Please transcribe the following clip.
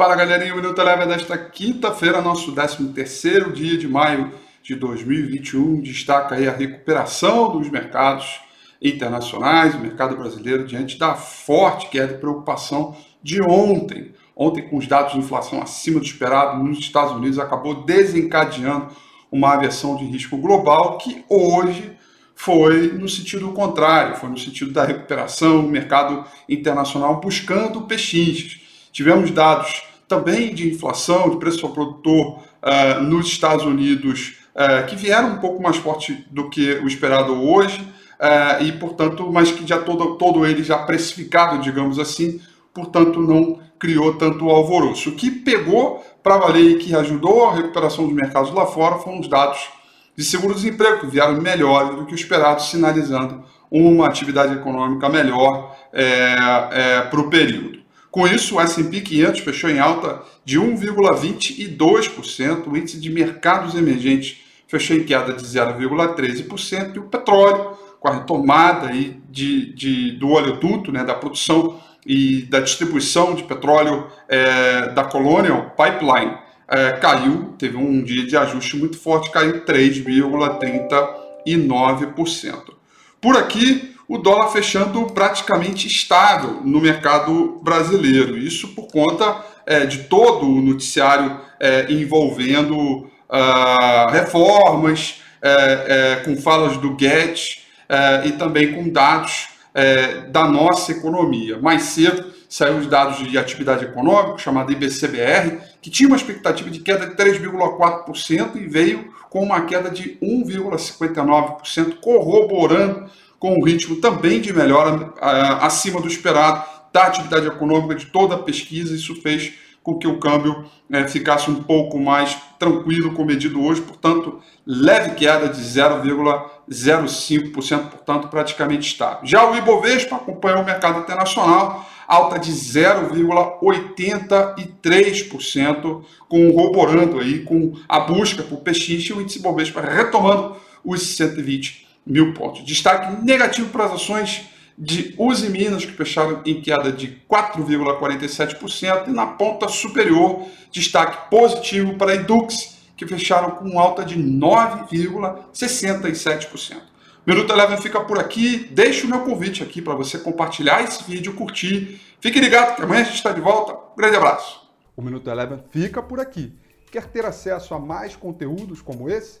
Fala galerinha, o Minuto Eleva desta quinta-feira, nosso 13º dia de maio de 2021. Destaca aí a recuperação dos mercados internacionais, o mercado brasileiro, diante da forte queda de preocupação de ontem. Ontem, com os dados de inflação acima do esperado nos Estados Unidos, acabou desencadeando uma aversão de risco global que hoje foi no sentido contrário, foi no sentido da recuperação do mercado internacional buscando pechinches. Tivemos dados também de inflação, de preço ao produtor uh, nos Estados Unidos, uh, que vieram um pouco mais forte do que o esperado hoje, uh, e portanto, mas que já todo, todo ele já precificado, digamos assim, portanto não criou tanto alvoroço. O que pegou para valer e que ajudou a recuperação dos mercados lá fora foram os dados de seguro-desemprego, que vieram melhores do que o esperado, sinalizando uma atividade econômica melhor é, é, para o período. Com isso, o S&P 500 fechou em alta de 1,22%, o índice de mercados emergentes fechou em queda de 0,13% e o petróleo, com a retomada aí de, de, do oleoduto, né, da produção e da distribuição de petróleo é, da Colonial Pipeline, é, caiu, teve um dia de ajuste muito forte, caiu 3,39%. Por aqui, o dólar fechando praticamente estável no mercado brasileiro. Isso por conta é, de todo o noticiário é, envolvendo uh, reformas, é, é, com falas do Guedes é, e também com dados é, da nossa economia. Mais cedo saiu os dados de atividade econômica, chamado IBCBR, que tinha uma expectativa de queda de 3,4% e veio com uma queda de 1,59%, corroborando com um ritmo também de melhora uh, acima do esperado da atividade econômica de toda a pesquisa. Isso fez com que o câmbio uh, ficasse um pouco mais tranquilo, comedido hoje, portanto, leve queda de 0,05%, portanto, praticamente estável. Já o Ibovespa acompanhou o mercado internacional, alta de 0,83%, corroborando aí com a busca por PX e o índice Ibovespa retomando os 120 mil pontos. Destaque negativo para as ações de Uzi Minas, que fecharam em queda de 4,47%, e na ponta superior, destaque positivo para a Edux, que fecharam com alta de 9,67%. Minuto Eleven fica por aqui. Deixo o meu convite aqui para você compartilhar esse vídeo, curtir. Fique ligado que amanhã a gente está de volta. Um grande abraço. O Minuto Eleven fica por aqui. Quer ter acesso a mais conteúdos como esse?